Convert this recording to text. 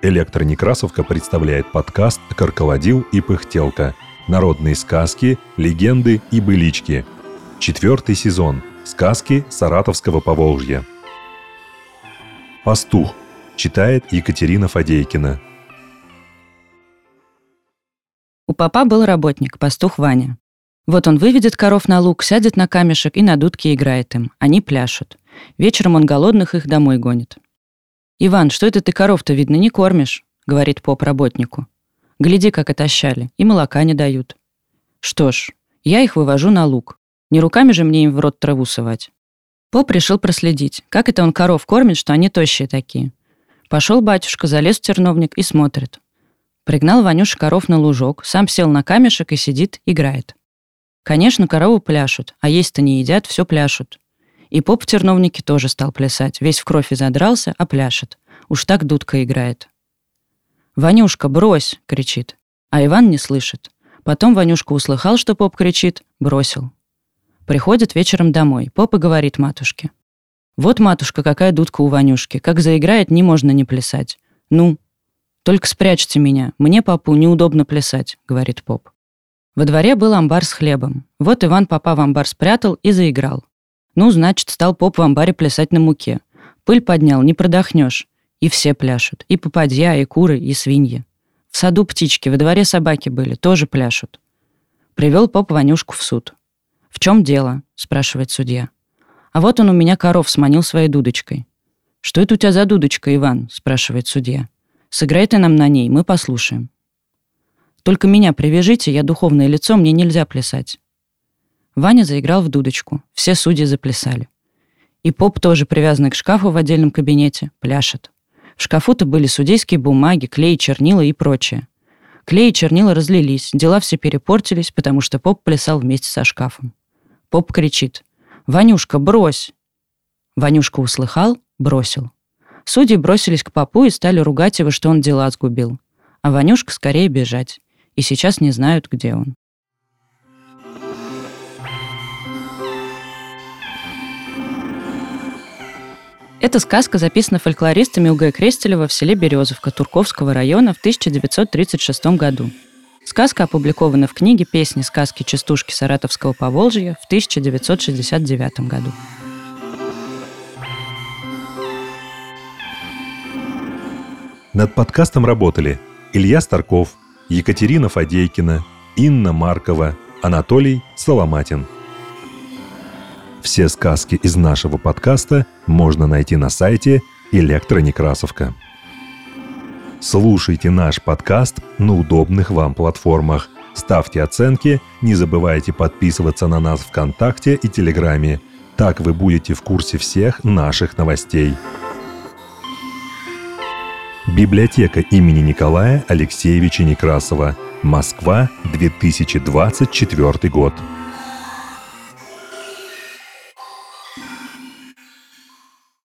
Электронекрасовка представляет подкаст «Карколодил и пыхтелка. Народные сказки, легенды и былички». Четвертый сезон. Сказки Саратовского Поволжья. «Пастух» читает Екатерина Фадейкина. У папа был работник, пастух Ваня. Вот он выведет коров на луг, сядет на камешек и на дудке играет им. Они пляшут. Вечером он голодных их домой гонит. «Иван, что это ты коров-то, видно, не кормишь?» — говорит поп работнику. «Гляди, как отощали, и молока не дают». «Что ж, я их вывожу на луг. Не руками же мне им в рот траву совать». Поп решил проследить, как это он коров кормит, что они тощие такие. Пошел батюшка, залез в терновник и смотрит. Пригнал Ванюша коров на лужок, сам сел на камешек и сидит, играет. Конечно, коровы пляшут, а есть-то не едят, все пляшут. И поп в терновнике тоже стал плясать. Весь в кровь и задрался, а пляшет. Уж так дудка играет. «Ванюшка, брось!» — кричит. А Иван не слышит. Потом Ванюшка услыхал, что поп кричит, бросил. Приходит вечером домой. Поп и говорит матушке. «Вот, матушка, какая дудка у Ванюшки. Как заиграет, не можно не плясать. Ну, только спрячьте меня. Мне, папу, неудобно плясать», — говорит поп. Во дворе был амбар с хлебом. Вот Иван папа в амбар спрятал и заиграл. Ну, значит, стал поп в амбаре плясать на муке. Пыль поднял, не продохнешь. И все пляшут. И попадья, и куры, и свиньи. В саду птички, во дворе собаки были, тоже пляшут. Привел поп Ванюшку в суд. «В чем дело?» – спрашивает судья. «А вот он у меня коров сманил своей дудочкой». «Что это у тебя за дудочка, Иван?» – спрашивает судья. «Сыграй ты нам на ней, мы послушаем». «Только меня привяжите, я духовное лицо, мне нельзя плясать». Ваня заиграл в дудочку. Все судьи заплясали. И поп тоже привязанный к шкафу в отдельном кабинете, пляшет. В шкафу-то были судейские бумаги, клей, чернила и прочее. Клей и чернила разлились, дела все перепортились, потому что поп плясал вместе со шкафом. Поп кричит. «Ванюшка, брось!» Ванюшка услыхал, бросил. Судьи бросились к попу и стали ругать его, что он дела сгубил. А Ванюшка скорее бежать. И сейчас не знают, где он. Эта сказка записана фольклористами УГ Крестелева в селе Березовка Турковского района в 1936 году. Сказка опубликована в книге «Песни, сказки, частушки Саратовского Поволжья» в 1969 году. Над подкастом работали Илья Старков, Екатерина Фадейкина, Инна Маркова, Анатолий Соломатин – все сказки из нашего подкаста можно найти на сайте Электронекрасовка. Слушайте наш подкаст на удобных вам платформах. Ставьте оценки, не забывайте подписываться на нас ВКонтакте и Телеграме. Так вы будете в курсе всех наших новостей. Библиотека имени Николая Алексеевича Некрасова. Москва, 2024 год.